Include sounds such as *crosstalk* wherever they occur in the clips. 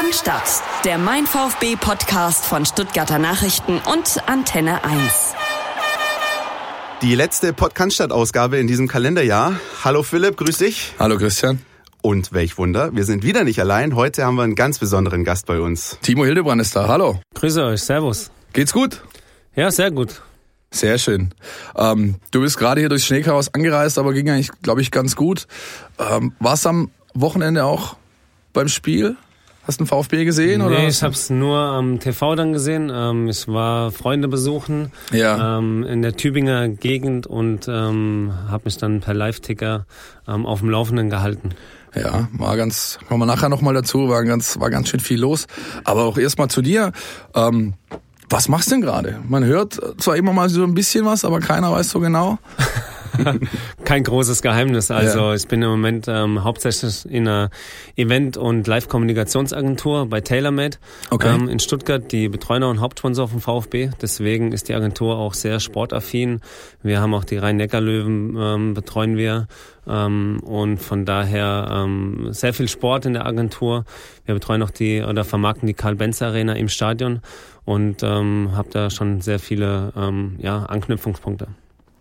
Cannstatt, der Mein VfB Podcast von Stuttgarter Nachrichten und Antenne 1. Die letzte Podcast Ausgabe in diesem Kalenderjahr. Hallo Philipp, grüß dich. Hallo Christian. Und welch Wunder, wir sind wieder nicht allein. Heute haben wir einen ganz besonderen Gast bei uns. Timo Hildebrand ist da. Hallo. Grüße euch, Servus. Geht's gut? Ja, sehr gut. Sehr schön. Ähm, du bist gerade hier durchs Schneechaos angereist, aber ging eigentlich, glaube ich, ganz gut. Ähm, warst am Wochenende auch beim Spiel? Hast du einen VfB gesehen? Nee, oder? ich habe es nur am TV dann gesehen. Ähm, ich war Freunde besuchen Ja. ähm, in der Tübinger Gegend und ähm, habe mich dann per Live-Ticker ähm, auf dem Laufenden gehalten. Ja, war ganz, kommen wir nachher nochmal dazu, war ganz, war ganz schön viel los. Aber auch erstmal zu dir. Ähm, was machst du denn gerade? Man hört zwar immer mal so ein bisschen was, aber keiner weiß so genau. *laughs* *laughs* Kein großes Geheimnis. Also Ja. ich bin im Moment ähm, hauptsächlich in einer Event- und Live-Kommunikationsagentur bei TaylorMade Okay. ähm, in Stuttgart, die Betreuner und Hauptsponsor vom VfB. Deswegen ist die Agentur auch sehr sportaffin. Wir haben auch die Rhein-Neckar-Löwen ähm, betreuen wir. Ähm, und von daher ähm, sehr viel Sport in der Agentur. Wir betreuen auch die oder vermarkten die Karl-Benz-Arena im Stadion und ähm, habe da schon sehr viele ähm, ja, Anknüpfungspunkte.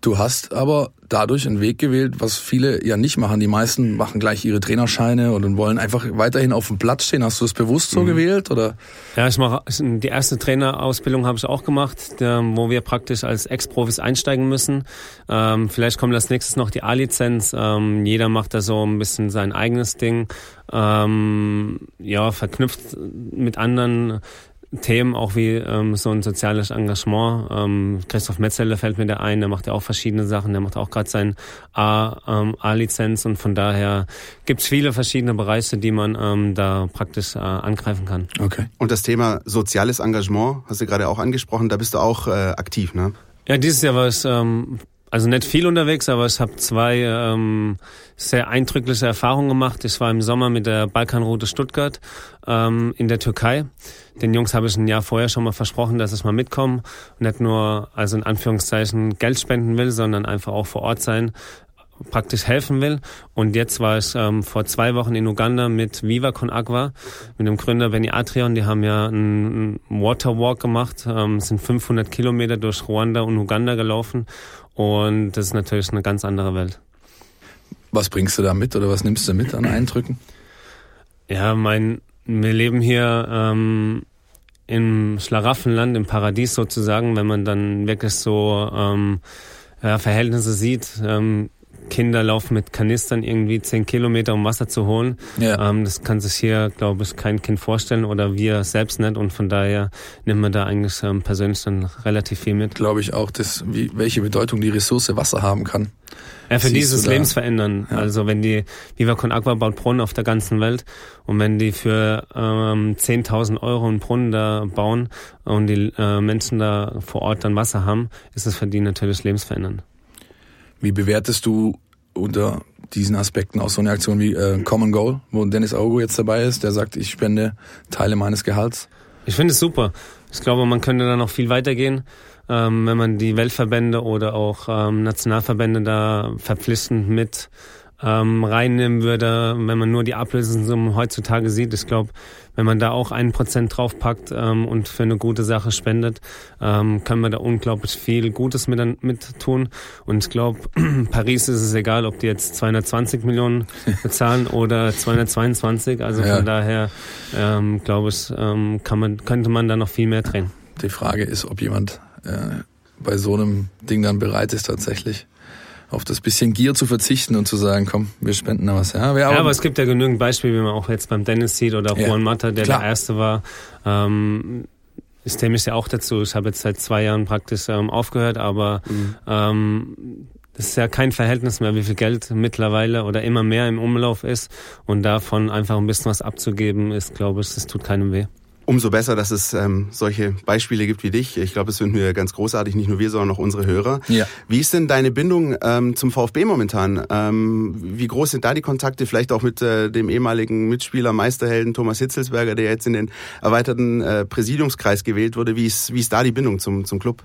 Du hast aber dadurch einen Weg gewählt, was viele ja nicht machen. Die meisten machen gleich ihre Trainerscheine und wollen einfach weiterhin auf dem Platz stehen. Hast du es bewusst so gewählt oder? Ja, ich mache die erste Trainerausbildung habe ich auch gemacht, der, wo wir praktisch als Ex-Profis einsteigen müssen. Ähm, vielleicht kommt als nächstes noch die A-Lizenz. Ähm, jeder macht da so ein bisschen sein eigenes Ding. Ähm, ja, verknüpft mit anderen Themen, auch wie ähm, so ein soziales Engagement. Ähm, Christoph Metzeler fällt mir da ein, der macht ja auch verschiedene Sachen, der macht auch gerade sein A, ähm, A-Lizenz und von daher gibt's viele verschiedene Bereiche, die man ähm, da praktisch äh, angreifen kann. Okay. Und das Thema soziales Engagement hast du gerade auch angesprochen. Da bist du auch äh, aktiv, ne? Ja, dieses Jahr war ich ähm, also nicht viel unterwegs, aber ich habe zwei ähm, sehr eindrückliche Erfahrungen gemacht. Ich war im Sommer mit der Balkanroute Stuttgart ähm, in der Türkei. Den Jungs habe ich ein Jahr vorher schon mal versprochen, dass ich mal mitkomme nicht nur, also in Anführungszeichen, Geld spenden will, sondern einfach auch vor Ort sein praktisch helfen will. Und jetzt war ich ähm, vor zwei Wochen in Uganda mit Viva Con Agua, mit dem Gründer Benny Atrion. Die haben ja einen einen Waterwalk gemacht, ähm, sind 500 Kilometer durch Ruanda und Uganda gelaufen. Und das ist natürlich eine ganz andere Welt. Was bringst du da mit oder was nimmst du mit an Eindrücken? Ja, mein, wir leben hier ähm, im Schlaraffenland, im Paradies sozusagen, wenn man dann wirklich so ähm, ja, Verhältnisse sieht. Ähm, Kinder laufen mit Kanistern irgendwie zehn Kilometer, um Wasser zu holen. Ja. Ähm, das kann sich hier, glaube ich, kein Kind vorstellen oder wir selbst nicht. Und von daher nimmt man da eigentlich ähm, persönlich dann relativ viel mit. Glaube ich auch, dass, wie, welche Bedeutung die Ressource Wasser haben kann. Ja, für dieses Lebensverändern. Ja. Also wenn die Viva Con Agua baut Brunnen auf der ganzen Welt und wenn die für ähm, 10.000 Euro einen Brunnen da bauen und die äh, Menschen da vor Ort dann Wasser haben, ist das für die natürlich lebensverändernd. Wie bewertest du unter diesen Aspekten auch so eine Aktion wie äh, Common Goal, wo Dennis Augo jetzt dabei ist, der sagt, ich spende Teile meines Gehalts? Ich finde es super. Ich glaube, man könnte da noch viel weitergehen, ähm, wenn man die Weltverbände oder auch ähm, Nationalverbände da verpflichtend mit ähm, reinnehmen würde, wenn man nur die Ablösesummen heutzutage sieht. Ich glaube, wenn man da auch einen Prozent draufpackt ähm, und für eine gute Sache spendet, ähm, kann man da unglaublich viel Gutes mit, mit tun. Und ich glaube, *clears throat* Paris ist es egal, ob die jetzt 220 Millionen *laughs* bezahlen oder 222. Also Ja. von daher ähm, glaube ich, ähm, kann man, könnte man da noch viel mehr drehen. Die Frage ist, ob jemand äh, bei so einem Ding dann bereit ist, tatsächlich auf das bisschen Gier zu verzichten und zu sagen, komm, wir spenden da was. Ja, Ja, aber es gibt ja genügend Beispiele, wie man auch jetzt beim Dennis sieht oder Ja, Juan Mata, der klar. der Erste war. Ähm, ich zähle mich ja auch dazu. Ich habe jetzt seit zwei Jahren praktisch ähm, aufgehört, aber Mhm. ähm, es ist ja kein Verhältnis mehr, wie viel Geld mittlerweile oder immer mehr im Umlauf ist. Und davon einfach ein bisschen was abzugeben, ist, glaube ich, das tut keinem weh. Umso besser, dass es ähm, solche Beispiele gibt wie dich. Ich glaube, es finden wir ganz großartig, nicht nur wir, sondern auch unsere Hörer. Ja. Wie ist denn deine Bindung ähm, zum VfB momentan? Ähm, wie groß sind da die Kontakte? Vielleicht auch mit äh, dem ehemaligen Mitspieler, Meisterhelden Thomas Hitzelsberger, der jetzt in den erweiterten äh, Präsidiumskreis gewählt wurde. Wie ist, wie ist da die Bindung zum, zum Club?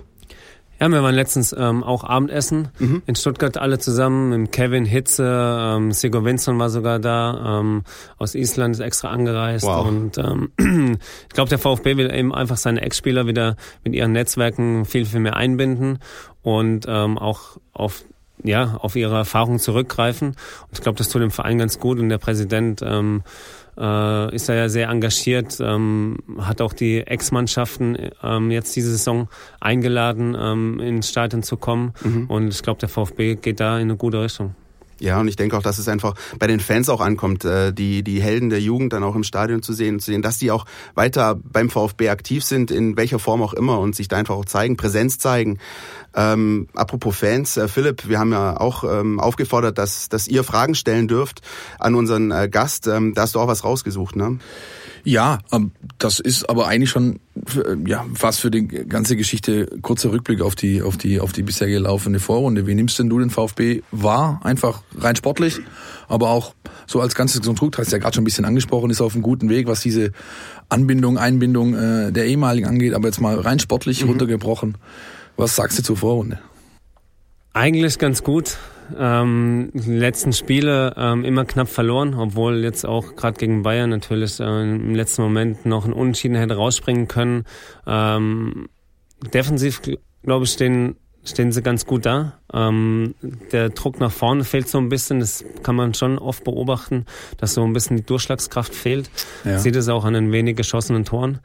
Ja, wir waren letztens ähm, auch Abendessen mhm. in Stuttgart alle zusammen. Mit Kevin Hitze, ähm, Sigurd Winston war sogar da, ähm, aus Island ist extra angereist. Wow. Und ähm, *clears throat* ich glaube, der VfB will eben einfach seine Ex-Spieler wieder mit ihren Netzwerken viel, viel mehr einbinden und ähm, auch auf ja, auf ihre Erfahrungen zurückgreifen. Und ich glaube, das tut dem Verein ganz gut. Und der Präsident ähm, äh, ist er ja sehr engagiert, ähm, hat auch die Ex-Mannschaften ähm, jetzt diese Saison eingeladen, ähm, ins Stadion zu kommen. Mhm. Und ich glaube, der VfB geht da in eine gute Richtung. Ja, und ich denke auch, dass es einfach bei den Fans auch ankommt, äh, die, die Helden der Jugend dann auch im Stadion zu sehen, zu sehen, dass die auch weiter beim VfB aktiv sind, in welcher Form auch immer und sich da einfach auch zeigen, Präsenz zeigen. Ähm, apropos Fans, äh, Philipp, wir haben ja auch ähm, aufgefordert, dass, dass ihr Fragen stellen dürft an unseren äh, Gast. Ähm, da hast du auch was rausgesucht, ne? Ja, ähm, das ist aber eigentlich schon äh, ja fast für die ganze Geschichte kurzer Rückblick auf die auf die auf die bisher gelaufene Vorrunde. Wie nimmst denn du den VfB wahr? Einfach rein sportlich, aber auch so als ganzes Konstrukt, hast du ja gerade schon ein bisschen angesprochen, ist auf einem guten Weg, was diese Anbindung, Einbindung äh, der ehemaligen angeht, aber jetzt mal rein sportlich mhm. runtergebrochen. Was sagst du zur Vorrunde? Eigentlich ganz gut. Ähm, die letzten Spiele ähm, immer knapp verloren, obwohl jetzt auch gerade gegen Bayern natürlich äh, im letzten Moment noch ein Unentschieden hätte rausspringen können. Ähm, defensiv, glaube ich, stehen, stehen sie ganz gut da. Ähm, der Druck nach vorne fehlt so ein bisschen, das kann man schon oft beobachten, dass so ein bisschen die Durchschlagskraft fehlt. Ja. Sieht es auch an den wenig geschossenen Toren.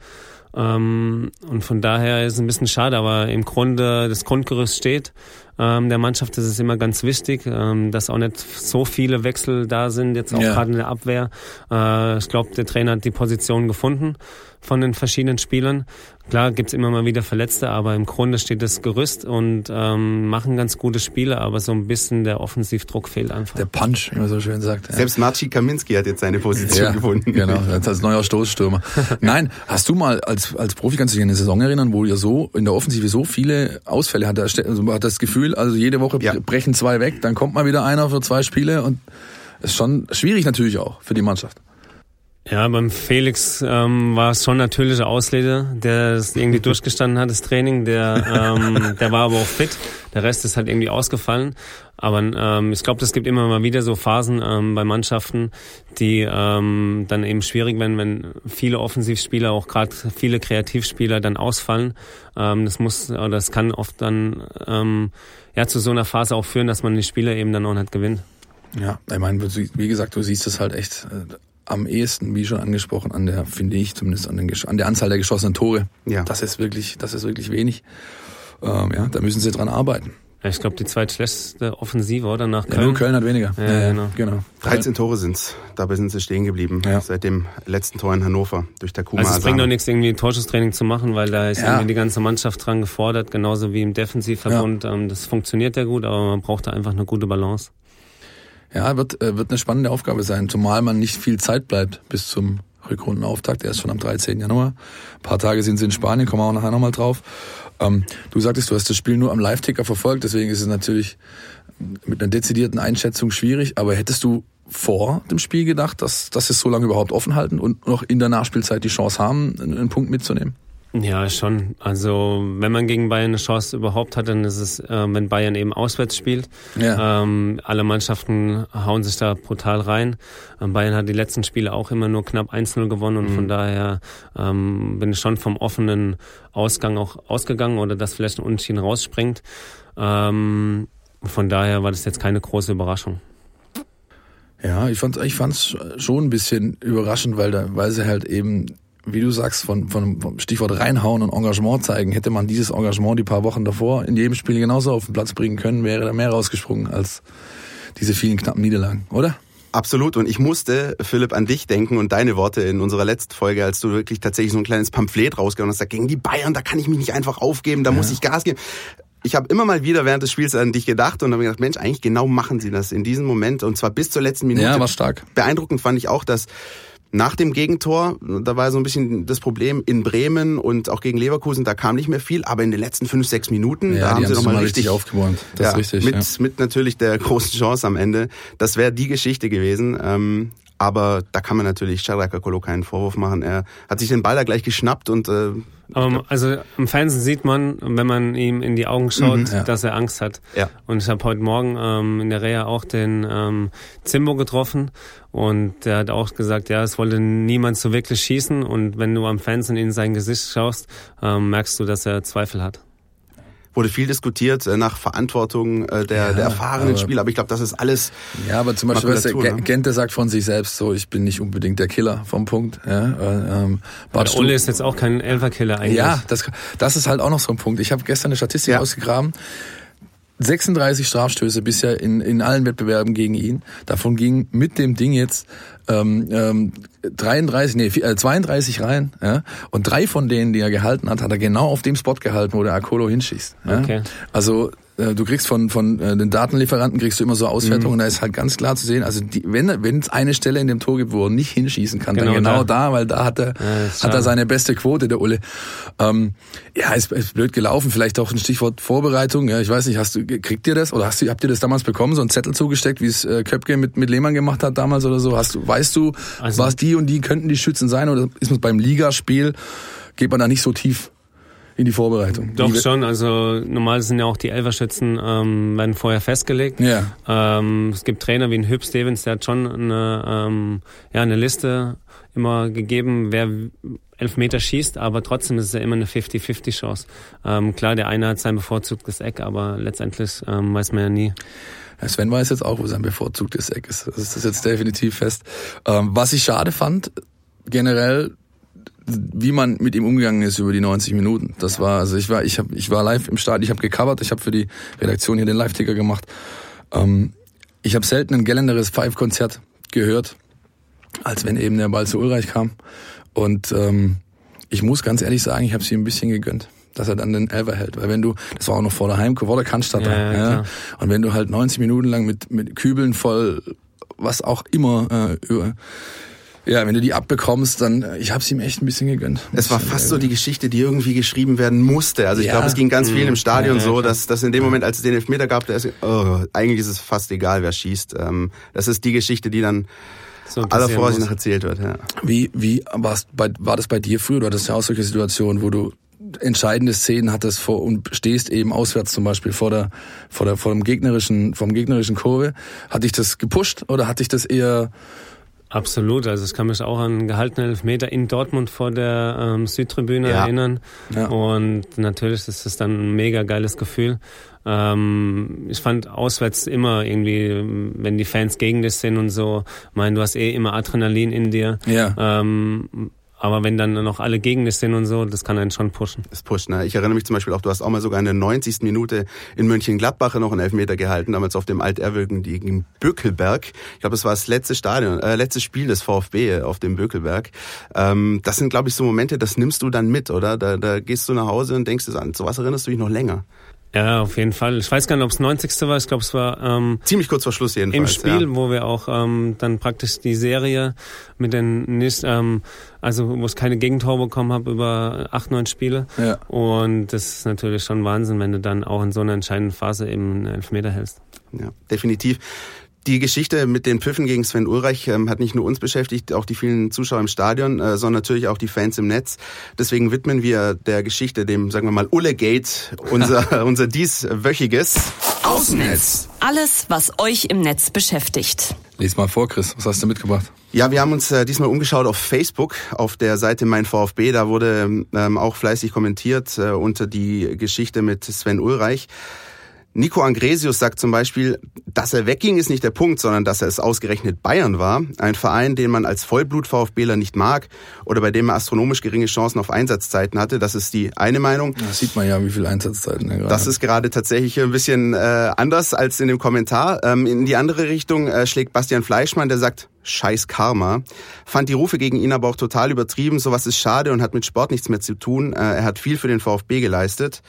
Ähm, und von daher ist es ein bisschen schade, aber im Grunde das Grundgerüst steht. Ähm, der Mannschaft ist es immer ganz wichtig, ähm, dass auch nicht so viele Wechsel da sind, jetzt auch ja. gerade in der Abwehr. Äh, ich glaube, der Trainer hat die Position gefunden von den verschiedenen Spielern. Klar gibt's immer mal wieder Verletzte, aber im Grunde steht das Gerüst und ähm, machen ganz gute Spiele, aber so ein bisschen der Offensivdruck fehlt einfach. Der Punch, wie man so schön sagt. Ja. Selbst Marci Kaminski hat jetzt seine Position ja, gefunden. Genau, als neuer Stoßstürmer. *laughs* Nein, hast du mal als, als Profi, kannst du dich an eine Saison erinnern, wo ihr so in der Offensive so viele Ausfälle hat? Also man hat das Gefühl, also jede Woche ja. brechen zwei weg, dann kommt mal wieder einer für zwei Spiele und ist schon schwierig natürlich auch für die Mannschaft. Ja, beim Felix ähm, war es schon natürliche Auslese, der es irgendwie *laughs* durchgestanden hat, das Training. Der, ähm, der war aber auch fit. Der Rest ist halt irgendwie ausgefallen. Aber ähm, ich glaube, es gibt immer mal wieder so Phasen ähm, bei Mannschaften, die ähm, dann eben schwierig werden, wenn viele Offensivspieler, auch gerade viele Kreativspieler dann ausfallen. Ähm, das muss oder das kann oft dann ähm, ja zu so einer Phase auch führen, dass man die Spieler eben dann auch nicht gewinnt. Ja, ich meine, wie gesagt, du siehst es halt echt äh, am ehesten, wie schon angesprochen, an der, finde ich zumindest, an, den, an der Anzahl der geschossenen Tore. Ja. Das ist wirklich, das ist wirklich wenig. Ähm, ja, da müssen sie dran arbeiten. Ja, ich glaube, die zweitschlechteste Offensive, oder? Nach Köln. Ja, nur Köln hat weniger. Ja, ja, genau. genau. 13 Tore sind's. Dabei sind sie stehen geblieben. Ja. Seit dem letzten Tor in Hannover durch der Kuma. Also es bringt doch nichts, irgendwie Torschusstraining zu machen, weil da ist ja. irgendwie die ganze Mannschaft dran gefordert, genauso wie im Defensivverbund. Ja. Ähm, das funktioniert ja gut, aber man braucht da einfach eine gute Balance. Ja, wird, äh, wird eine spannende Aufgabe sein, zumal man nicht viel Zeit bleibt bis zum Rückrundenauftakt. Er ist schon am 13. Januar. Ein paar Tage sind sie in Spanien, kommen wir auch nachher nochmal drauf. Ähm, du sagtest, du hast das Spiel nur am Live-Ticker verfolgt, deswegen ist es natürlich mit einer dezidierten Einschätzung schwierig. Aber hättest du vor dem Spiel gedacht, dass, dass sie es so lange überhaupt offen halten und noch in der Nachspielzeit die Chance haben, einen Punkt mitzunehmen? Ja, schon. Also wenn man gegen Bayern eine Chance überhaupt hat, dann ist es, äh, wenn Bayern eben auswärts spielt. Ja. Ähm, alle Mannschaften hauen sich da brutal rein. Ähm, Bayern hat die letzten Spiele auch immer nur knapp 1-0 gewonnen und mhm. von daher ähm, bin ich schon vom offenen Ausgang auch ausgegangen oder dass vielleicht ein Unentschieden rausspringt. Ähm, von daher war das jetzt keine große Überraschung. Ja, ich fand ich fand's schon ein bisschen überraschend, weil da, weil sie halt eben wie du sagst, von, von, vom Stichwort reinhauen und Engagement zeigen, hätte man dieses Engagement die paar Wochen davor in jedem Spiel genauso auf den Platz bringen können, wäre da mehr rausgesprungen als diese vielen knappen Niederlagen, oder? Absolut. Und ich musste, Philipp, an dich denken und deine Worte in unserer letzten Folge, als du wirklich tatsächlich so ein kleines Pamphlet rausgehauen hast, da gegen die Bayern, da kann ich mich nicht einfach aufgeben, da ja. muss ich Gas geben. Ich habe immer mal wieder während des Spiels an dich gedacht und habe gedacht, Mensch, eigentlich genau machen sie das in diesem Moment und zwar bis zur letzten Minute. Ja, war stark. Beeindruckend fand ich auch, dass nach dem Gegentor, da war so ein bisschen das Problem in Bremen und auch gegen Leverkusen, da kam nicht mehr viel, aber in den letzten fünf, sechs Minuten, ja, da haben sie nochmal richtig, richtig aufgeräumt. Das ja, ist richtig. Mit, ja. mit natürlich der großen Chance am Ende. Das wäre die Geschichte gewesen. Ähm, aber da kann man natürlich Shadrack Akolo keinen Vorwurf machen. Er hat sich den Ball da gleich geschnappt und äh, aber also im Fernsehen sieht man, wenn man ihm in die Augen schaut, mhm, ja. dass er Angst hat. Ja. Und ich habe heute Morgen ähm, in der Reha auch den ähm, Zimbo getroffen und der hat auch gesagt, ja, es wollte niemand so wirklich schießen und wenn du am Fernsehen in sein Gesicht schaust, ähm, merkst du, dass er Zweifel hat wurde viel diskutiert äh, nach Verantwortung äh, der, ja, der erfahrenen aber, Spieler, aber ich glaube, das ist alles. Ja, aber zum Beispiel, weißt du, ne? Gente sagt von sich selbst so, ich bin nicht unbedingt der Killer vom Punkt. Ja, äh, ähm, der Ole ist jetzt auch kein Elferkiller eigentlich. Ja, das, das ist halt auch noch so ein Punkt. Ich habe gestern eine Statistik ja. ausgegraben. 36 Strafstöße bisher in, in allen Wettbewerben gegen ihn. Davon ging mit dem Ding jetzt ähm, ähm, 33, nee, 32 äh, rein. Ja? Und drei von denen, die er gehalten hat, hat er genau auf dem Spot gehalten, wo der Akolo hinschießt. Ja? Okay. Also äh, du kriegst von, von äh, den Datenlieferanten kriegst du immer so Auswertungen mhm. und da ist halt ganz klar zu sehen, also die, wenn wenn es eine Stelle in dem Tor gibt, wo er nicht hinschießen kann, genau dann genau da. da, weil da hat er ja, hat er seine beste Quote, der Ulle. Ähm, ja, ist, ist blöd gelaufen, vielleicht auch ein Stichwort Vorbereitung. Ja, ich weiß nicht, hast du kriegt ihr das oder hast du habt ihr das damals bekommen, so einen Zettel zugesteckt, wie es äh, Köpke mit mit Lehmann gemacht hat damals oder so? Hast du weißt du, also, was die und die könnten die Schützen sein oder ist man beim Ligaspiel geht man da nicht so tief in die Vorbereitung? Doch schon, also normal sind ja auch die Elferschützen, ähm, werden vorher festgelegt. Ja. Ähm, es gibt Trainer wie ein Hüb Stevens, der hat schon eine, ähm, ja, eine Liste immer gegeben, wer Elfmeter schießt, aber trotzdem ist es ja immer eine 50-50 Chance. Ähm, klar, der eine hat sein bevorzugtes Eck, aber letztendlich ähm, weiß man ja nie. Sven weiß jetzt auch, wo sein bevorzugtes Eck ist. Das ist jetzt definitiv fest. Ähm, was ich schade fand, generell, wie man mit ihm umgegangen ist über die 90 Minuten. Das war, also ich war, ich habe, ich war live im Stadion, ich habe gecovert, ich habe für die Redaktion hier den Live-Ticker gemacht. Ähm, ich habe selten ein gellenderes Five-Konzert gehört, als wenn eben der Ball zu Ulreich kam. Und ähm, ich muss ganz ehrlich sagen, ich habe sie ein bisschen gegönnt dass er dann den Elfer hält. Weil wenn du, das war auch noch vor der Heim, vor der Cannstatter, ja, ja, ja. und wenn du halt 90 Minuten lang mit, mit Kübeln voll, was auch immer, äh, über, ja, wenn du die abbekommst, dann äh, ich habe es ihm echt ein bisschen gegönnt. Es war fast so die Geschichte, die irgendwie geschrieben werden musste. Also ich ja. glaube, es ging ganz vielen im mhm. Stadion ja, ja, so, dass, dass in dem Moment, als es den Elfmeter gab, der ist, oh, eigentlich ist es fast egal, wer schießt. Ähm, das ist die Geschichte, die dann so aller Vorsicht nach erzählt wird. Ja. Wie wie war's bei, war das bei dir früher? Du hattest ja auch solche Situationen, wo du entscheidende Szenen hattest vor und stehst eben auswärts zum Beispiel vor der vor der vor dem gegnerischen vom gegnerischen Kurve. Hat dich das gepusht oder hat dich das eher Absolut, also ich kann mich auch an gehaltene Elfmeter in Dortmund vor der ähm, Südtribüne ja. erinnern. Ja. Und natürlich ist es dann ein mega geiles Gefühl. Ähm, ich fand auswärts immer irgendwie, wenn die Fans gegen dich sind und so, mein, du hast eh immer Adrenalin in dir. Ja. Ähm, aber wenn dann noch alle gegen dich sind und so, das kann einen schon pushen. Das pusht, ne? Ich erinnere mich zum Beispiel auch, du hast auch mal sogar in der 90. Minute in Mönchengladbach noch einen Elfmeter gehalten, damals auf dem Alterwürgen gegen Bökelberg. Ich glaube, das war das letzte Stadion, äh, letztes Spiel des VfB auf dem Bökelberg. Ähm, das sind, glaube ich, so Momente, das nimmst du dann mit, oder? Da, da gehst du nach Hause und denkst dir an, so was erinnerst du dich noch länger. Ja, auf jeden Fall. Ich weiß gar nicht, ob es 90. war. Ich glaube, es war ähm, ziemlich kurz vor Schluss jedenfalls. Im Spiel, ja. wo wir auch ähm, dann praktisch die Serie mit den nicht, ähm, also wo ich keine Gegentore bekommen habe über acht, neun Spiele. Ja. Und das ist natürlich schon Wahnsinn, wenn du dann auch in so einer entscheidenden Phase eben einen Elfmeter hältst. Ja, definitiv. Die Geschichte mit den Pfiffen gegen Sven Ulreich ähm, hat nicht nur uns beschäftigt, auch die vielen Zuschauer im Stadion, äh, sondern natürlich auch die Fans im Netz. Deswegen widmen wir der Geschichte, dem, sagen wir mal, Ulle-Gate, unser, *laughs* unser dieswöchiges Außennetz. Alles, was euch im Netz beschäftigt. Lies mal vor, Chris. Was hast du mitgebracht? Ja, wir haben uns äh, diesmal umgeschaut auf Facebook, auf der Seite Mein VfB. Da wurde ähm, auch fleißig kommentiert äh, unter die Geschichte mit Sven Ulreich. Nico Angresius sagt zum Beispiel, dass er wegging, ist nicht der Punkt, sondern dass er es ausgerechnet Bayern war. Ein Verein, den man als Vollblut-VfBler nicht mag oder bei dem er astronomisch geringe Chancen auf Einsatzzeiten hatte. Das ist die eine Meinung. Da sieht man ja, wie viele Einsatzzeiten er gerade Das ist gerade tatsächlich ein bisschen äh, anders als in dem Kommentar. Ähm, in die andere Richtung äh, schlägt Bastian Fleischmann, der sagt, Scheiß Karma. Fand die Rufe gegen ihn aber auch total übertrieben. Sowas ist schade und hat mit Sport nichts mehr zu tun. Äh, er hat viel für den VfB geleistet.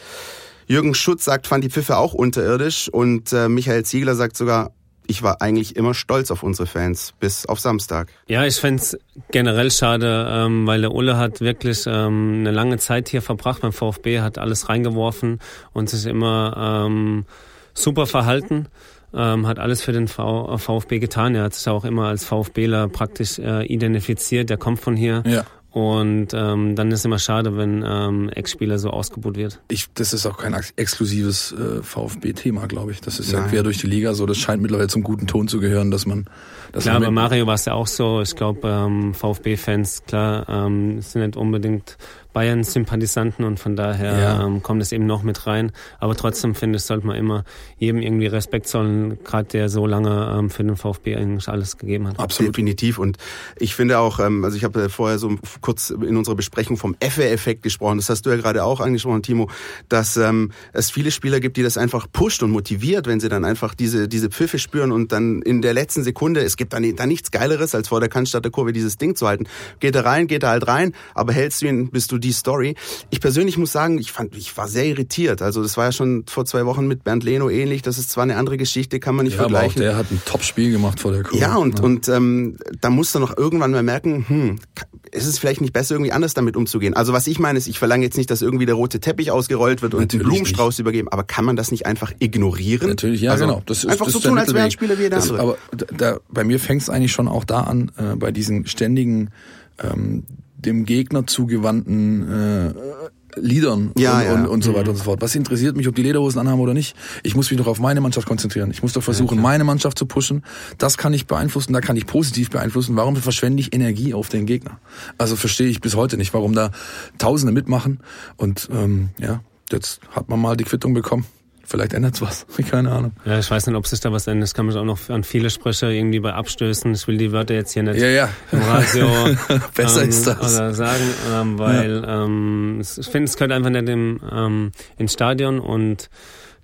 Jürgen Schutz sagt, fand die Pfiffe auch unterirdisch und äh, Michael Ziegler sagt sogar, ich war eigentlich immer stolz auf unsere Fans, bis auf Samstag. Ja, ich fände generell schade, ähm, weil der Ulle hat wirklich ähm, eine lange Zeit hier verbracht beim VfB, hat alles reingeworfen und sich immer ähm, super verhalten. ähm, hat alles für den v VfB getan. Er hat sich auch immer als VfBler praktisch äh, identifiziert. Der kommt von hier. Ja. Und ähm, dann ist es immer schade, wenn ähm, Ex-Spieler so ausgebucht wird. Ich, das ist auch kein ex- exklusives äh, VfB-Thema, glaube ich. Das ist ja Nein. quer durch die Liga so. Das scheint mittlerweile zum guten Ton zu gehören, dass man. Dass Klar, bei Mario war es ja auch so. Ich glaube, ähm, VfB-Fans, klar, ähm, sind nicht unbedingt Bayern-Sympathisanten und von daher Ja. ähm, kommt es eben noch mit rein. Aber trotzdem finde ich, sollte man immer jedem irgendwie Respekt zollen, gerade der so lange ähm, für den VfB eigentlich alles gegeben hat. Absolut. Definitiv. Und ich finde auch, ähm, also ich habe vorher so kurz in unserer Besprechung vom Effe-Effekt gesprochen. Das hast du ja gerade auch angesprochen, Timo, dass ähm, es viele Spieler gibt, die das einfach pusht und motiviert, wenn sie dann einfach diese, diese Pfiffe spüren und dann in der letzten Sekunde, es gibt dann da nichts Geileres, als vor der Cannstatter Kurve dieses Ding zu halten. Geht er rein, geht er halt rein, aber hältst du ihn, bist du die Story. Ich persönlich muss sagen, ich fand, ich war sehr irritiert. Also das war ja schon vor zwei Wochen mit Bernd Leno ähnlich. Das ist zwar eine andere Geschichte, kann man nicht ja, aber auch vergleichen. der hat ein Top-Spiel gemacht vor der Kurve. Ja, und, und ähm, da musst du noch irgendwann mal merken, hm, ist es vielleicht nicht besser, irgendwie anders damit umzugehen? Also was ich meine ist, ich verlange jetzt nicht, dass irgendwie der rote Teppich ausgerollt wird und Natürlich Blumenstrauß übergeben, aber kann man das nicht einfach ignorieren? Natürlich, ja, also genau. Das ist, einfach das so ist tun, als wäre ein. Spieler wie jeder das, andere. Aber da, bei mir fängt es eigentlich schon auch da an, äh, bei diesen ständigen, ähm, dem Gegner zugewandten äh, Liedern Ja, und, ja. und, und so weiter und so fort. Was interessiert mich, ob die Lederhosen anhaben oder nicht? Ich muss mich doch auf meine Mannschaft konzentrieren. Ich muss doch versuchen, meine Mannschaft zu pushen. Das kann ich beeinflussen, da kann ich positiv beeinflussen. Warum verschwende ich Energie auf den Gegner? Also verstehe ich bis heute nicht, warum da Tausende mitmachen. Und ähm, ja, jetzt hat man mal die Quittung bekommen. Vielleicht ändert's was. *laughs* Keine Ahnung. Ja, ich weiß nicht, ob sich da was ändert. Das kann man auch noch an viele Sprecher irgendwie bei abstößen. Ich will die Wörter jetzt hier nicht Ja, ja. im Radio *laughs* Besser ähm, ist das. Oder sagen, ähm, weil ähm, es- ich finde, es gehört einfach nicht im, ähm, ins Stadion und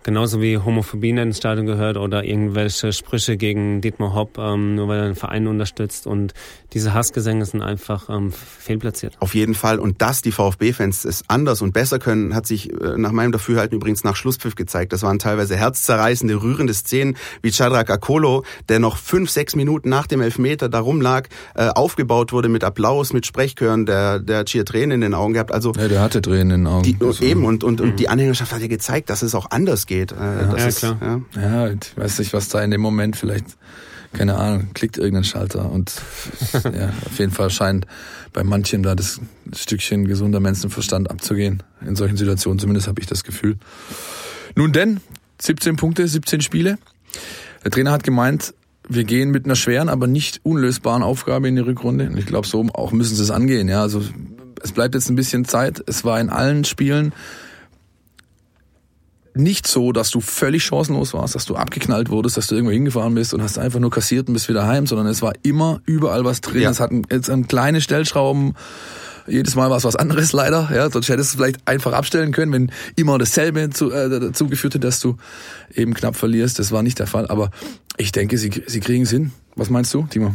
genauso wie Homophobie nicht ins Stadion gehört oder irgendwelche Sprüche gegen Dietmar Hopp, ähm, nur weil er einen Verein unterstützt und diese Hassgesänge sind einfach ähm, fehlplatziert. Auf jeden Fall. Und dass die VfB-Fans es anders und besser können, hat sich äh, nach meinem Dafürhalten übrigens nach Schlusspfiff gezeigt. Das waren teilweise herzzerreißende, rührende Szenen, wie Chadrak Akolo, der noch fünf, sechs Minuten nach dem Elfmeter darum lag, äh, aufgebaut wurde mit Applaus, mit Sprechchören, der, der hat schier Tränen in den Augen gehabt. Also Ja, der hatte Tränen in den Augen. die, Also, eben und, und, und die Anhängerschaft hat ja gezeigt, dass es auch anders geht. Äh, das Ja, ist, klar. Ja. Ja, ich weiß nicht, was da in dem Moment vielleicht, keine Ahnung, klickt irgendein Schalter und *laughs* ja, auf jeden Fall scheint bei manchen da das Stückchen gesunder Menschenverstand abzugehen. In solchen Situationen zumindest habe ich das Gefühl. Nun denn, 17 Punkte, 17 Spiele. Der Trainer hat gemeint, wir gehen mit einer schweren, aber nicht unlösbaren Aufgabe in die Rückrunde. Und ich glaube, so auch müssen sie es angehen. Ja, also es bleibt jetzt ein bisschen Zeit. Es war in allen Spielen nicht so, dass du völlig chancenlos warst, dass du abgeknallt wurdest, dass du irgendwo hingefahren bist und hast einfach nur kassiert und bist wieder heim, sondern es war immer überall was drin. Ja. Es hatten jetzt ein kleine Stellschrauben. Jedes Mal war es was anderes *laughs* leider, ja, sonst hättest du vielleicht einfach abstellen können, wenn immer dasselbe zu, äh, dazu geführt hätte, dass du eben knapp verlierst. Das war nicht der Fall, aber ich denke, sie, sie kriegen es hin. Was meinst du, Timo?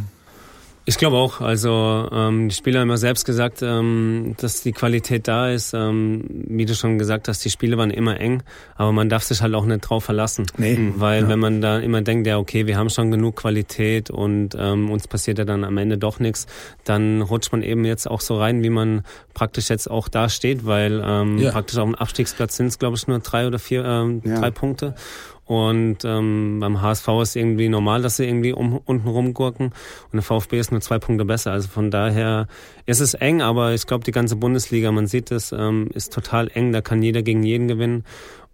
Ich glaube auch. Also ähm, die Spieler haben ja selbst gesagt, ähm, dass die Qualität da ist. Ähm, wie du schon gesagt hast, die Spiele waren immer eng, aber man darf sich halt auch nicht drauf verlassen. Nee. Weil Ja. wenn man da immer denkt, ja okay, wir haben schon genug Qualität und ähm, uns passiert ja dann am Ende doch nichts, dann rutscht man eben jetzt auch so rein, wie man praktisch jetzt auch da steht, weil ähm, Ja. praktisch auf dem Abstiegsplatz sind es, glaube ich, nur drei oder vier, ähm, Ja. drei Punkte. Und ähm, beim HSV ist irgendwie normal, dass sie irgendwie um, unten rumgurken. Und der VfB ist nur zwei Punkte besser. Also von daher ist es eng, aber ich glaube, die ganze Bundesliga, man sieht es, ähm, ist total eng. Da kann jeder gegen jeden gewinnen.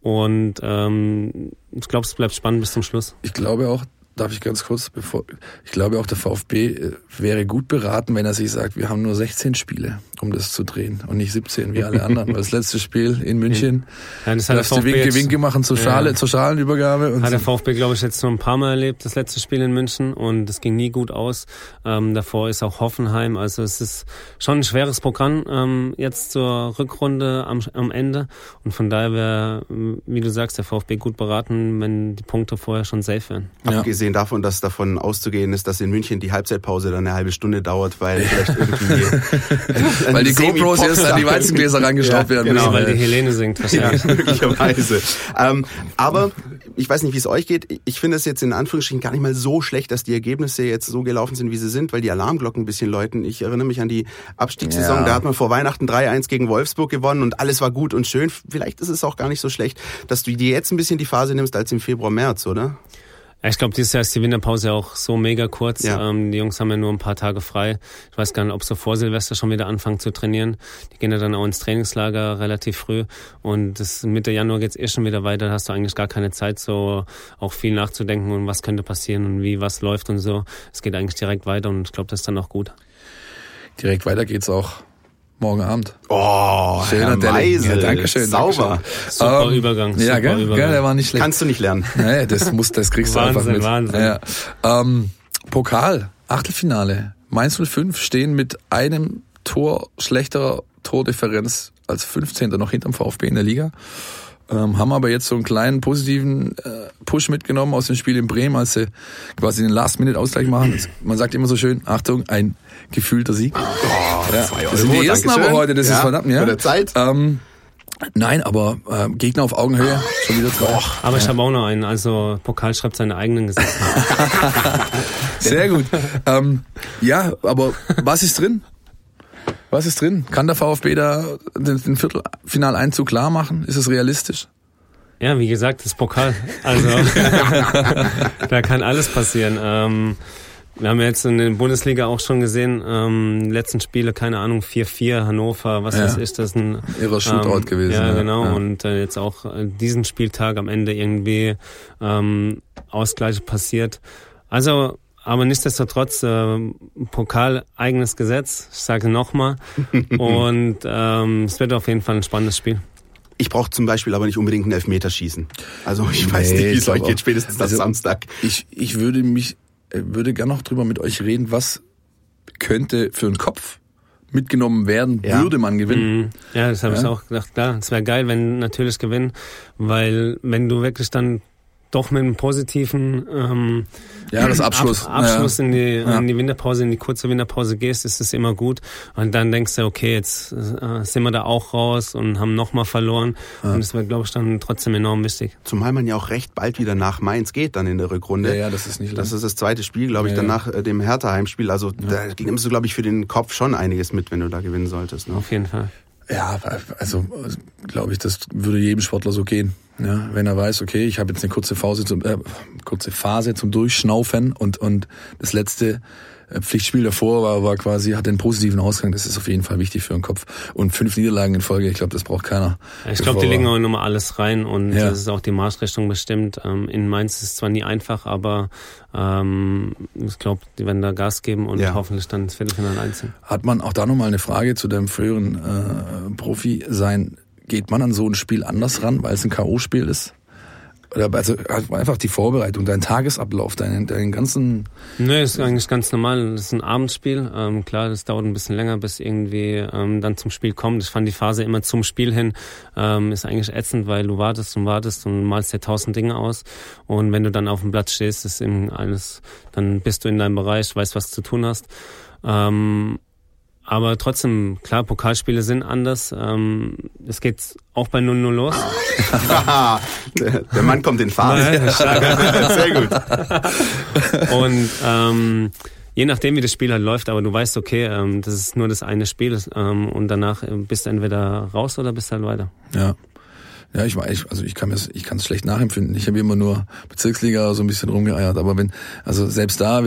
Und ähm, ich glaube, es bleibt spannend bis zum Schluss. Ich glaube auch, darf ich ganz kurz, bevor, ich glaube auch, der VfB äh, wäre gut beraten, wenn er sich sagt, wir haben nur 16 Spiele, um das zu drehen und nicht 17 wie alle anderen. Weil das letzte Spiel in München, *laughs* Ja, das da hat der hast du VfB Winke, jetzt- Winke machen zur Schale, Ja. zur Schalenübergabe. Und Hat der. VfB, glaube ich, jetzt schon ein paar Mal erlebt, das letzte Spiel in München und es ging nie gut aus. Ähm, davor ist auch Hoffenheim, also es ist schon ein schweres Programm ähm, jetzt zur Rückrunde am, am Ende und von daher wäre, wie du sagst, der VfB gut beraten, wenn die Punkte vorher schon safe wären. Ja. Abgesehen davon, dass davon auszugehen ist, dass in München die Halbzeitpause dann eine halbe Stunde dauert, weil vielleicht irgendwie *laughs* Weil die GoPros jetzt an die *laughs* Weizengläser rangeschraubt Ja, werden genau, müssen. weil die Helene singt wahrscheinlich. Ja, *laughs* möglicherweise. ähm, aber ich weiß nicht, wie es euch geht. Ich finde es jetzt in Anführungsstrichen gar nicht mal so schlecht, dass die Ergebnisse jetzt so gelaufen sind, wie sie sind, weil die Alarmglocken ein bisschen läuten. Ich erinnere mich an die Abstiegssaison. Ja. Da hat man vor Weihnachten 3-1 gegen Wolfsburg gewonnen und alles war gut und schön. Vielleicht ist es auch gar nicht so schlecht, dass du dir jetzt ein bisschen die Phase nimmst als im Februar, März, oder? Ich glaube, dieses Jahr ist die Winterpause auch so mega kurz. Ja. Ähm, die Jungs haben ja nur ein paar Tage frei. Ich weiß gar nicht, ob sie vor Silvester schon wieder anfangen zu trainieren. Die gehen ja dann auch ins Trainingslager relativ früh. Und das Mitte Januar geht's eh schon wieder weiter. Da hast du eigentlich gar keine Zeit, so auch viel nachzudenken und was könnte passieren und wie was läuft und so. Es geht eigentlich direkt weiter und ich glaube, das ist dann auch gut. Direkt weiter geht's auch morgen Abend. Oh, Schöner Herr Meisel. Ja, danke schön. Sauber. Super um, ähm, Übergang. Super ja, gell? Übergang. Gell, der war nicht schlecht. Kannst du nicht lernen. *laughs* Nee, das muss, das kriegst du einfach mit. Wahnsinn. Ja. Ähm, Pokal, Achtelfinale. Mainz 05 stehen mit einem Tor schlechterer Tordifferenz als 15. noch hinterm VfB in der Liga. Ähm, haben aber jetzt so einen kleinen positiven äh, Push mitgenommen aus dem Spiel in Bremen, als sie quasi den Last-Minute-Ausgleich machen. *clears throat* Man sagt immer so schön, Achtung, ein gefühlter Sieg. Oh, ja. Zwei Euro, das sind die ersten aber heute, das ja, ist verdammt, ja. Mit der Zeit. Ähm, Nein, aber äh, Gegner auf Augenhöhe, schon wieder zwei. Oh, aber ich habe auch noch einen, also Pokal schreibt seine eigenen Gesetze. *laughs* Sehr gut. Ähm, ja, aber was ist drin? Was ist drin? Kann der VfB da den, den Viertelfinaleinzug klar machen? Ist es realistisch? Ja, wie gesagt, das Pokal. Also *laughs* da kann alles passieren. Ähm, wir haben jetzt in der Bundesliga auch schon gesehen, ähm, letzten Spiele, keine Ahnung, 4-4, Hannover, was Ja. das ist, das ist ein Ihrer Shootout gewesen, Ja, ja. genau. Ja. Und äh, jetzt auch äh, diesen Spieltag am Ende irgendwie ähm, Ausgleich passiert. Also, aber nichtsdestotrotz, äh, Pokal eigenes Gesetz, ich sage nochmal. *laughs* Und ähm, es wird auf jeden Fall ein spannendes Spiel. Ich brauche zum Beispiel aber nicht unbedingt einen Elfmeterschießen. Also ich weiß Nee, nicht, wie ich es euch geht, spätestens das also- Samstag. Ich, ich würde mich, äh, würde gerne noch drüber mit euch reden, was könnte für einen Kopf mitgenommen werden, Ja. würde man gewinnen. Mhm. Ja, das habe ich Ja. auch gedacht. Klar, es wäre geil, wenn natürlich gewinnen, weil wenn du wirklich dann doch mit einem positiven ähm, Ja, das Abschluss. *clears throat* Ab, Abschluss Ja. in, die, Ja. in die Winterpause, in die kurze Winterpause gehst, ist es immer gut. Und dann denkst du, okay, jetzt äh, sind wir da auch raus und haben nochmal verloren. Und das wäre, glaube ich, dann trotzdem enorm wichtig. Zumal man ja auch recht bald wieder nach Mainz geht dann in der Rückrunde. Ja, ja, das ist nicht Das lang. ist das zweite Spiel, glaube ich, Ja, dann ja. nach äh, dem Hertha-Heimspiel. Also da nimmst du, glaube ich, für den Kopf schon einiges mit, wenn du da gewinnen solltest. Ne? Auf jeden Fall. Ja, also glaube ich, das würde jedem Sportler so gehen. Ja, wenn er weiß, okay, ich habe jetzt eine kurze Phase zum äh, kurze Phase zum Durchschnaufen und und das letzte Pflichtspiel davor war, war quasi hat den positiven Ausgang. Das ist auf jeden Fall wichtig für den Kopf. Und fünf Niederlagen in Folge, ich glaube, das braucht keiner. Ich glaube, die legen auch nochmal alles rein und Ja. das ist auch die Marschrichtung bestimmt. Ähm, in Mainz ist es zwar nie einfach, aber ähm, ich glaube, die werden da Gas geben und Ja. hoffentlich dann ins Viertelfinale einziehen. Hat man auch da nochmal eine Frage zu deinem früheren äh, Profi sein? Geht man an so ein Spiel anders ran, weil es ein K.O.-Spiel ist? Oder also einfach die Vorbereitung, dein Tagesablauf, deinen, deinen ganzen Nee, ist eigentlich ganz normal. Das ist ein Abendspiel. Ähm, klar, das dauert ein bisschen länger, bis irgendwie ähm, dann zum Spiel kommt. Ich fand die Phase immer zum Spiel hin ähm, ist eigentlich ätzend, weil du wartest und wartest und malst dir tausend Dinge aus. Und wenn du dann auf dem Platz stehst, ist eben alles, dann bist du in deinem Bereich, weißt, was du zu tun hast. Ähm, aber trotzdem, klar, Pokalspiele sind anders. Ähm, es geht auch bei 0-0 los. Haha, *laughs* der der Mann kommt in Fahrt. *laughs* Sehr gut. Und ähm, je nachdem, wie das Spiel halt läuft, aber du weißt, okay, ähm, das ist nur das eine Spiel ähm, und danach äh, bist du entweder raus oder bist halt weiter. Ja. Ja, ich weiß, also ich kann mir ich kann es schlecht nachempfinden. Ich habe immer nur Bezirksliga so ein bisschen rumgeeiert, aber wenn also selbst da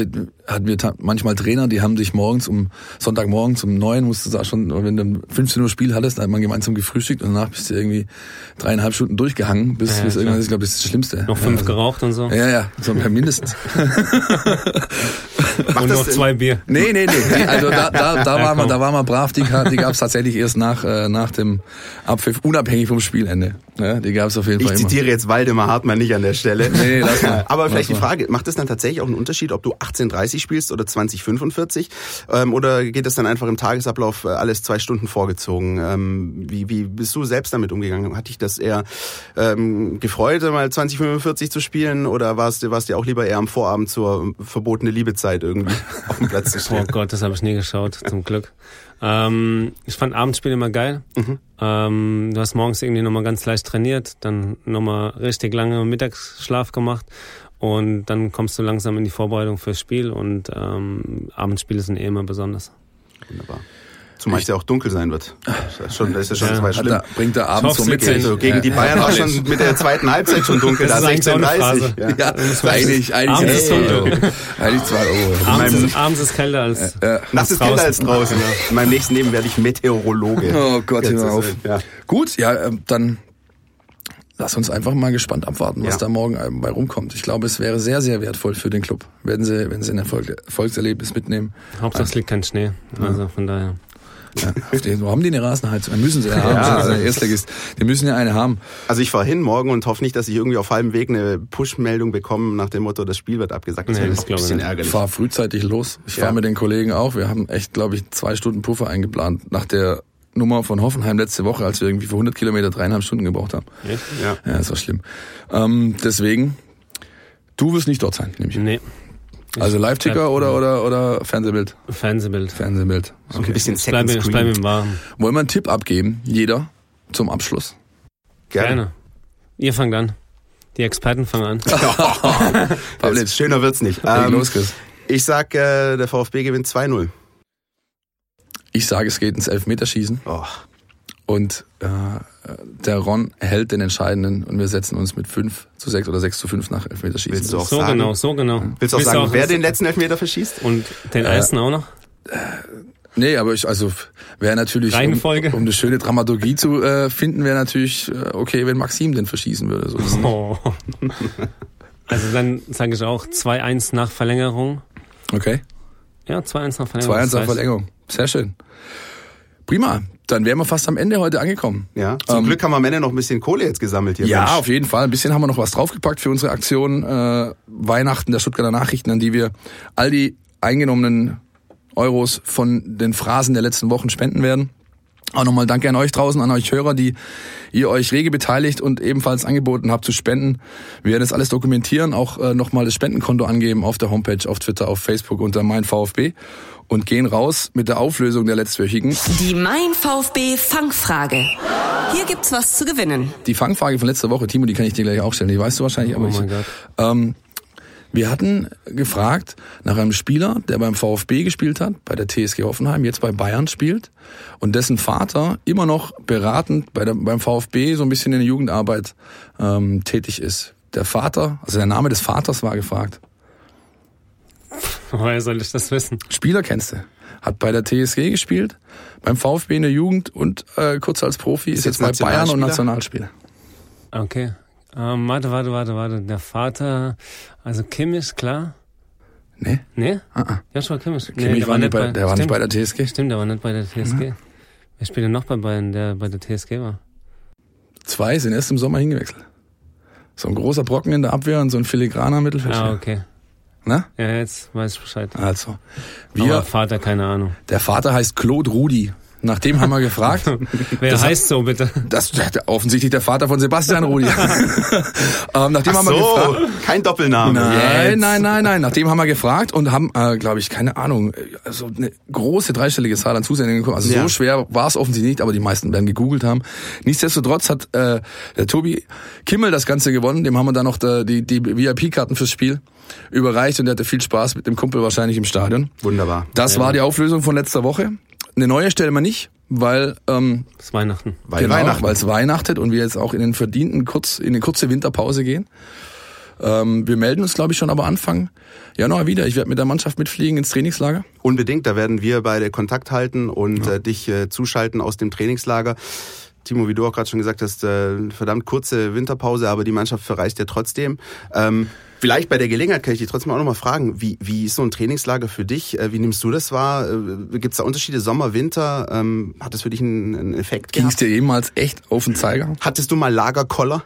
hatten wir manchmal Trainer, die haben sich morgens um Sonntagmorgens um neun musstest du da schon, wenn du um 15 Uhr Spiel hattest, dann hat man gemeinsam gefrühstückt und danach bist du irgendwie dreieinhalb Stunden durchgehangen, bis, Ja, bis irgendwann, ich glaube, das ist das Schlimmste. Noch ja, fünf also, geraucht und so. Ja, ja, so mindestens. *laughs* Und noch zwei Bier. Nee, nee, nee. Also da, da, da, Ja, waren wir, da waren wir brav. Die, die gab es tatsächlich erst nach, äh, nach dem Abpfiff, unabhängig vom Spielende. Ja, die gab es auf jeden Ich Fall immer. zitiere jetzt Waldemar Hartmann nicht an der Stelle. *laughs* Nee, lass mal. Aber vielleicht Lass die. Frage, macht es dann tatsächlich auch einen Unterschied, ob du 18.30 spielst oder 20.45? Ähm, oder geht es dann einfach im Tagesablauf äh, alles zwei Stunden vorgezogen? Ähm, wie, wie bist du selbst damit umgegangen? Hat dich das eher ähm, gefreut, mal 20.45 zu spielen? Oder war es dir, war es dir auch lieber eher am Vorabend zur verbotene Liebezeit irgendwie auf dem Platz zu *laughs* Oh stehen? Gott, das habe ich nie geschaut, zum Glück. Ähm, ich fand Abendspiele immer geil. Ähm, du hast morgens irgendwie nochmal ganz leicht trainiert, dann nochmal richtig lange Mittagsschlaf gemacht und dann kommst du langsam in die Vorbereitung fürs Spiel und ähm, Abendspiele sind eh immer besonders. Wunderbar. Zumal es ja auch dunkel sein wird. Das ist, schon, das ist ja schon Ja. zwei schlimm. er, bringt er abends so mit. sie Also gegen die Bayern war schon mit der zweiten Halbzeit schon dunkel, *laughs* da Das ist eine 16.30 Phrase. Ja. Ja, eigentlich, eigentlich Abends ist ist es dunkel. Eigentlich zwei Euro. Abends meinem- ist, abends ist kälter als. Nachts ist kälter als draußen. In meinem nächsten Leben werde ich Meteorologe. Oh Gott, Jetzt hör ist auf. es- Ja. Gut, ja, ähm, dann lass uns einfach mal gespannt abwarten, was Ja. da morgen bei rumkommt. Ich glaube, es wäre sehr, sehr wertvoll für den Club, wenn sie, wenn sie ein Erfolg, Erfolgserlebnis mitnehmen. Hauptsache es liegt kein Schnee. Also von daher. Ja, die, wo haben die eine Rasenheizung? Dann müssen sie ja haben. Ja. Der Erstligist. Die müssen ja eine haben. Also ich fahre hin morgen und hoffe nicht, dass ich irgendwie auf halbem Weg eine Push-Meldung bekomme nach dem Motto, das Spiel wird abgesagt. Das Nee, wäre ein ich bisschen nicht. Ich ärgerlich. fahre frühzeitig los. Ich Ja. fahre mit den Kollegen auch. Wir haben echt, glaube ich, zwei Stunden Puffer eingeplant nach der Nummer von Hoffenheim letzte Woche, als wir irgendwie für 100 Kilometer dreieinhalb Stunden gebraucht haben. Echt? Ja. Ja, das war schlimm. Ähm, deswegen, du wirst nicht dort sein, nehme ich. Nee. Also Live-Ticker oder, oder, oder Fernsehbild? Fernsehbild. Fernsehbild. So ein bisschen Second ich bleibe Screen. im Warmen. Wollen wir einen Tipp abgeben, jeder, zum Abschluss? Gerne. Gerne. Ihr fangt an. Die Experten fangen an. *laughs* Pavlitz, Schöner wird's nicht. Ähm, los, Chris. ich sag, äh, der VfB gewinnt 2-0. Ich sage, es geht ins Elfmeterschießen Oh. Und äh, der Ron hält den entscheidenden und wir setzen uns mit 5 zu 6 oder 6 zu 5 nach Elfmeterschießen. Willst du auch So sagen? genau, so genau. Willst du auch sagen, wer den letzten Elfmeter verschießt? Und den Äh, ersten auch noch? Nee, aber ich, also wäre natürlich, um, Reihenfolge? um eine schöne Dramaturgie zu äh, finden, wäre natürlich äh, okay, wenn Maxim den verschießen würde. So. Oh. Also dann sage ich auch 2-1 nach Verlängerung. Okay, Ja, 2-1 nach Verlängerung. 2-1 Das nach Verlängerung. Sehr schön. Prima, dann wären wir fast am Ende heute angekommen. Ja. Zum Ähm, Glück haben wir am Ende noch ein bisschen Kohle jetzt gesammelt hier. Ja, Mensch. auf jeden Fall. Ein bisschen haben wir noch was draufgepackt für unsere Aktion äh, Weihnachten der Stuttgarter Nachrichten, an die wir all die eingenommenen Euros von den Phrasen der letzten Wochen spenden werden. Auch nochmal danke an euch draußen, an euch Hörer, die ihr euch rege beteiligt und ebenfalls angeboten habt zu spenden. Wir werden das alles dokumentieren, auch äh, nochmal das Spendenkonto angeben auf der Homepage, auf Twitter, auf Facebook unter mein VfB und gehen raus mit der Auflösung der letztwöchigen. Die Mein VfB Fangfrage. Hier gibt's was zu gewinnen. Die Fangfrage von letzter Woche, Timo, die kann ich dir gleich auch stellen. Die weißt du wahrscheinlich, aber Oh ich. mein Gott. Ähm, wir hatten gefragt nach einem Spieler, der beim VfB gespielt hat, bei der TSG Hoffenheim, jetzt bei Bayern spielt und dessen Vater immer noch beratend bei der, beim VfB so ein bisschen in der Jugendarbeit ähm, tätig ist. Der Vater, also der Name des Vaters war gefragt. Woher soll ich das wissen? Spieler kennst du. Hat bei der TSG gespielt, beim VfB in der Jugend und äh, kurz als Profi ist, Ist jetzt jetzt bei Bayern und Nationalspieler? Nationalspieler. Okay. Ähm, warte, warte, warte, warte. Der Vater, also Kimmich, klar. Nee? Nee? Ah, Joshua Kimmich. Nee, Kimmich war nicht bei, der war nicht bei der TSG. Stimmt, der war nicht bei der TSG. Wer spielt denn noch bei Bayern, der bei der TSG war? Zwei sind erst im Sommer hingewechselt. So ein großer Brocken in der Abwehr und so ein filigraner Mittelfeldspieler. Ah, okay. Na? Ja, jetzt weiß ich Bescheid. Also, wir, Aber Vater, keine Ahnung. der Vater heißt Claude Rudi. Nach dem haben wir gefragt. *laughs* Wer Das hat- heißt so bitte? Das ist offensichtlich der Vater von Sebastian Rudi. *laughs* ähm, nach dem Ach haben wir so, gefragt. kein Doppelname. Nein, Jetzt. nein, nein, nein. Nach dem haben wir gefragt und haben, äh, glaube ich, keine Ahnung, äh, also eine große dreistellige Zahl an Zusendungen bekommen. Also Ja. so schwer war es offensichtlich nicht, aber die meisten werden gegoogelt haben. Nichtsdestotrotz hat äh, der Tobi Kimmel das Ganze gewonnen. Dem haben wir dann noch da die, die VIP-Karten fürs Spiel überreicht und der hatte viel Spaß mit dem Kumpel wahrscheinlich im Stadion. Wunderbar. Das war die Auflösung von letzter Woche. Eine neue stellen wir nicht, weil ähm, Das ist Weihnachten. Weil genau, Weihnachten. weil es weihnachtet und wir jetzt auch in den verdienten kurz in eine kurze Winterpause gehen. Ähm, wir melden uns, glaube ich, schon aber Anfang Januar wieder. Ich werde mit der Mannschaft mitfliegen ins Trainingslager. Unbedingt, da werden wir beide Kontakt halten und äh, dich äh, zuschalten aus dem Trainingslager. Timo, wie du auch gerade schon gesagt hast, äh, verdammt kurze Winterpause, aber die Mannschaft verreist ja trotzdem. Ähm, vielleicht bei der Gelegenheit kann ich dich trotzdem auch nochmal fragen, wie, wie ist so ein Trainingslager für dich? Äh, wie nimmst du das wahr? Äh, Gibt es da Unterschiede Sommer, Winter? Ähm, hat das für dich einen, einen Effekt Ging es gehabt? dir jemals echt auf den Zeiger? Hattest du mal Lagerkoller?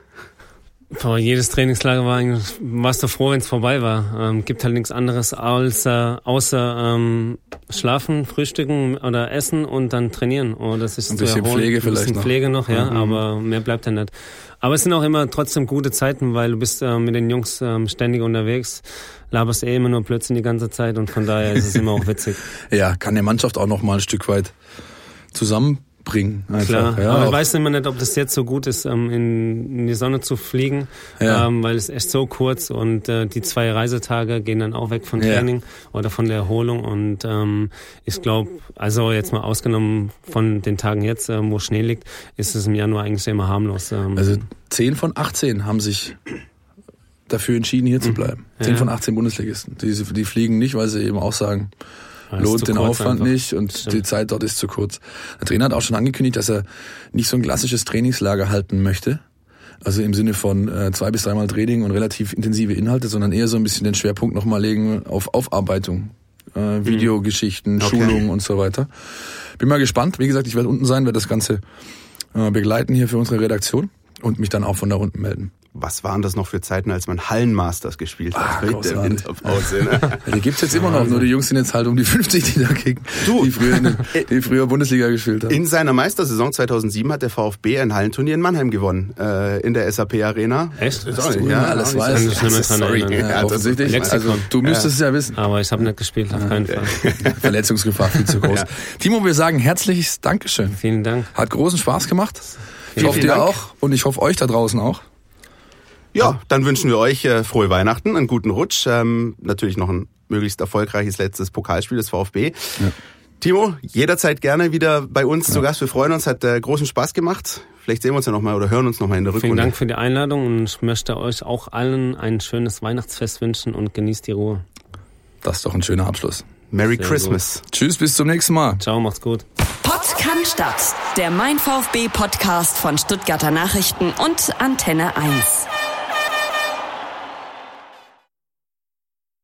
Boah, jedes Trainingslager war eigentlich, warst du froh, wenn es vorbei war. Ähm, gibt halt nichts anderes als, äh, außer ähm, schlafen, frühstücken oder essen und dann trainieren. Oh, das ist Ein bisschen erholen. Pflege Ein vielleicht bisschen noch. Pflege noch, ja, aber mehr bleibt ja nicht. Aber es sind auch immer trotzdem gute Zeiten, weil du bist äh, mit den Jungs ähm, ständig unterwegs, laberst eh immer nur Blödsinn die ganze Zeit und von daher ist es immer auch witzig. *laughs* Ja, kann der Mannschaft auch noch mal ein Stück weit mitbringen. Einfach. Klar, ja, aber ich weiß immer nicht, ob das jetzt so gut ist, ähm, in, die Sonne zu fliegen, Ja. ähm, weil es echt so kurz und äh, die zwei Reisetage gehen dann auch weg von Ja. Training oder von der Erholung und ähm, ich glaube, also jetzt mal ausgenommen von den Tagen jetzt, wo Schnee liegt, ist es im Januar eigentlich immer harmlos. Also 10 von 18 haben sich dafür entschieden, hier zu bleiben. 10 Ja. von 18 Bundesligisten. Die, die fliegen nicht, weil sie eben auch sagen, Ja, lohnt den Aufwand einfach. nicht und Stimmt. die Zeit dort ist zu kurz. Der Trainer hat auch schon angekündigt, dass er nicht so ein klassisches Trainingslager halten möchte. Also im Sinne von äh, zwei bis dreimal Training und relativ intensive Inhalte, sondern eher so ein bisschen den Schwerpunkt nochmal legen auf Aufarbeitung. Äh, Videogeschichten, Okay. Schulungen und so weiter. Bin mal gespannt. Wie gesagt, ich werde unten sein, werde das Ganze äh, begleiten hier für unsere Redaktion und mich dann auch von da unten melden. Was waren das noch für Zeiten, als man Hallenmasters gespielt hat? Ah, mit der. Winterpause. Ne? *laughs* Ja, die gibt's jetzt immer noch, nur die Jungs sind jetzt halt um die *laughs* 50, die da kicken, Du. die früher, den, die früher Bundesliga gespielt haben. In seiner Meistersaison 2007 hat der VfB ein Hallenturnier in Mannheim gewonnen, äh, in der SAP Arena. Echt? Ist Was auch du nicht, immer ja, alles so- Kann ich dran Sorry. ja, Ja, das- offensichtlich. Lexikon. Also du müsstest es ja wissen. Aber ich habe nicht gespielt, auf keinen Fall. *laughs* Verletzungsgefahr viel zu groß. Ja. Timo, wir sagen herzliches Dankeschön. Vielen Dank. Hat großen Spaß gemacht. Ich Vielen, hoffe vielen dir Dank. auch und ich hoffe euch da draußen auch. Ja, dann wünschen wir euch äh, frohe Weihnachten, einen guten Rutsch, ähm, natürlich noch ein möglichst erfolgreiches letztes Pokalspiel des VfB. Timo, jederzeit gerne wieder bei uns zu Gast. Wir freuen uns, hat äh, großen Spaß gemacht. Vielleicht sehen wir uns ja nochmal oder hören uns nochmal in der Vielen Rückrunde. Dank für die Einladung und ich möchte euch auch allen ein schönes Weihnachtsfest wünschen und genießt die Ruhe. Das ist doch ein schöner Abschluss. Merry Sehr Christmas. Tschüss, bis zum nächsten Mal. Ciao, macht's gut. Pott kann Stadt. Der Mein VfB Podcast von Stuttgarter Nachrichten und Antenne 1.